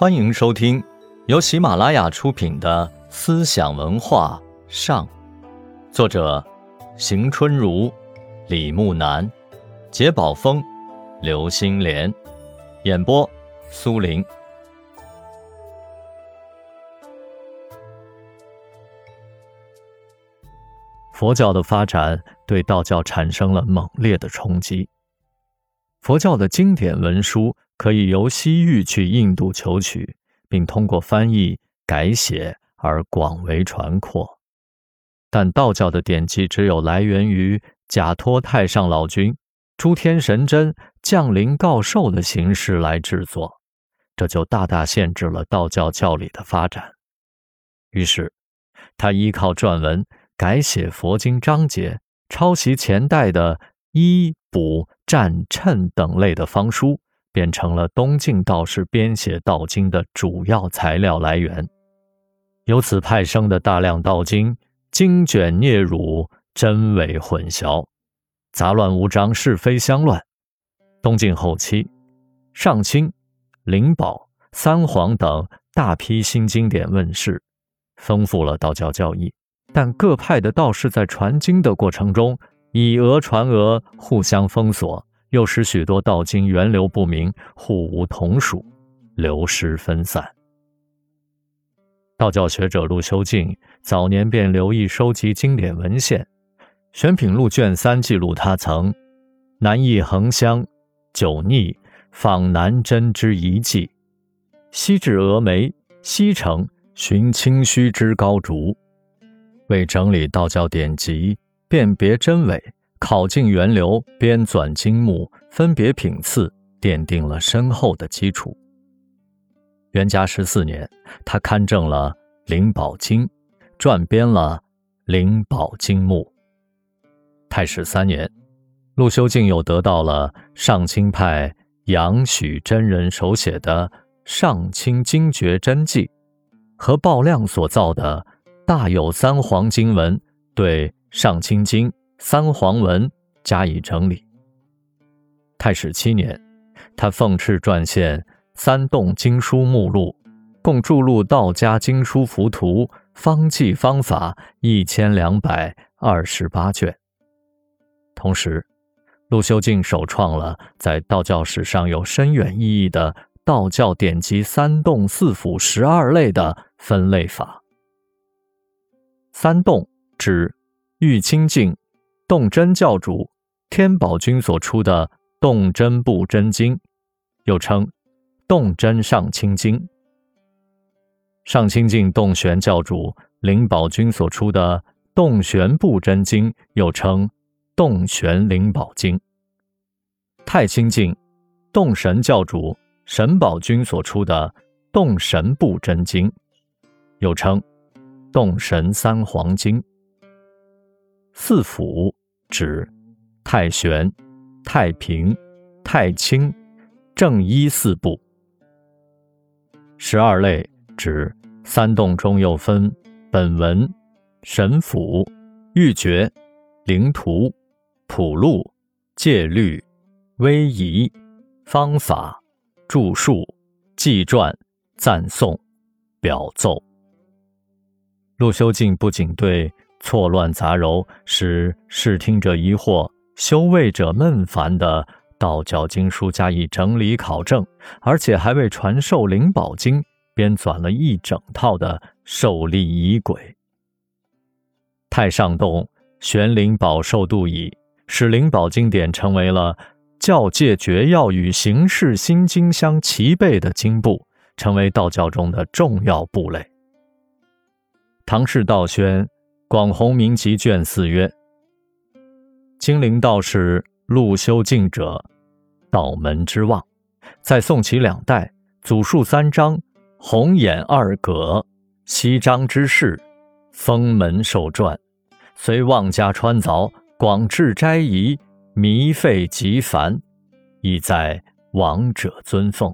欢迎收听由喜马拉雅出品的《思想文化上》，作者邢春如、李木南、杰宝峰、刘星莲，演播苏林。佛教的发展对道教产生了猛烈的冲击。佛教的经典文书可以由西域去印度求取，并通过翻译改写而广为传扩。但道教的典籍只有来源于假托太上老君、诸天神真降临告授的形式来制作，这就大大限制了道教教理的发展。于是，他依靠撰文改写佛经章节，抄袭前代的医卜。占称等类的方书变成了东晋道士编写道经的主要材料来源，由此派生的大量道经经卷嗫辱，真伪混淆，杂乱无章，是非相乱。东晋后期，上清、灵宝、三皇等大批新经典问世，丰富了道教教义，但各派的道士在传经的过程中。以讹传讹，互相封锁，又使许多道经源流不明，互无同属，流失分散。道教学者陆修静早年便留意收集经典文献，《玄品录》卷三记录他曾南诣衡乡，久逆访南真之遗迹，西至峨眉，西城寻清虚之高竹，为整理道教典籍。辨别真伪，考进源流，编纂经目，分别品次，奠定了深厚的基础。元嘉十四年，他刊正了《灵宝经》，撰编了《灵宝经目》。太始三年，陆修静又得到了上清派杨许真人手写的《上清经诀真迹》，和鲍亮所造的《大有三皇经文》，对。上清经三皇文加以整理。太始七年，他奉敕撰献三洞经书目录，共著录道家经书浮图、方剂方法一千两百二十八卷。同时，陆修静首创了在道教史上有深远意义的道教典籍三洞四府十二类的分类法。三洞指。玉清境洞真教主天宝君所出的《洞真部真经》，又称《洞真上清经》；上清境洞玄教主灵宝君所出的《洞玄部真经》，又称《洞玄灵宝经》；太清境洞神教主神宝君所出的《洞神部真经》，又称《洞神三皇经》。四府指太玄、太平、太清、正一四部。十二类指三洞中又分本文、神府、玉诀、灵图、普录、戒律、威仪、方法、著述、记传、赞颂、表奏。陆修静不仅对。错乱杂糅，使视听者疑惑、修畏者闷烦的道教经书加以整理考证，而且还为传授灵宝经编纂了一整套的受力仪轨。太上洞玄灵宝受度仪，使灵宝经典成为了教界绝要与形式心经相齐备的经部，成为道教中的重要部类。唐氏道宣。广弘明集卷四曰：“金陵道士陆修静者，道门之望。在宋齐两代，祖述三章，红眼二葛，西章之士，封门受传。虽望家川凿，广志斋仪，弥费极繁，亦在王者尊奉。”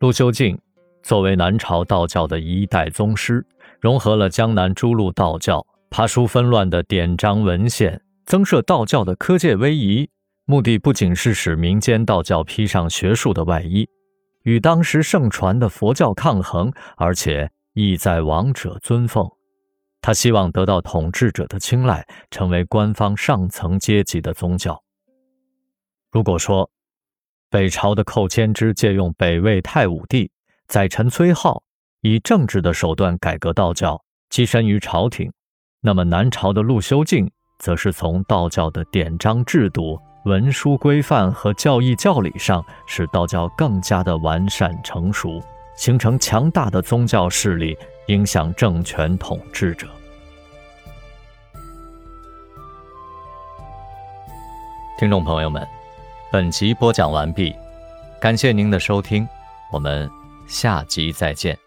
陆修静作为南朝道教的一代宗师。融合了江南诸路道教爬书纷乱的典章文献，增设道教的科界威仪，目的不仅是使民间道教披上学术的外衣，与当时盛传的佛教抗衡，而且意在王者尊奉。他希望得到统治者的青睐，成为官方上层阶级的宗教。如果说北朝的寇谦之借用北魏太武帝、宰臣崔浩以政治的手段改革道教，跻身于朝廷，那么南朝的陆修静则是从道教的典章制度、文书规范和教义教理上，使道教更加的完善成熟，形成强大的宗教势力，影响政权统治者。听众朋友们，本集播讲完毕，感谢您的收听，我们下集再见。